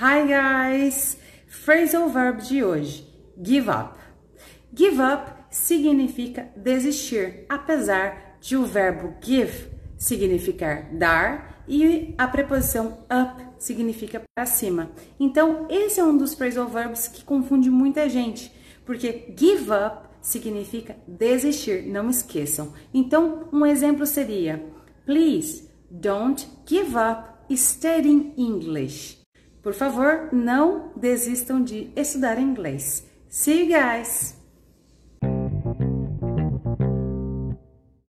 Hi guys! Phrasal verb de hoje: give up. Give up significa desistir, apesar de o verbo give significar dar e a preposição up significa para cima. Então, esse é um dos phrasal verbs que confunde muita gente, porque give up significa desistir, não esqueçam. Então, um exemplo seria: Please don't give up studying English. Por favor, não desistam de estudar inglês. See you guys!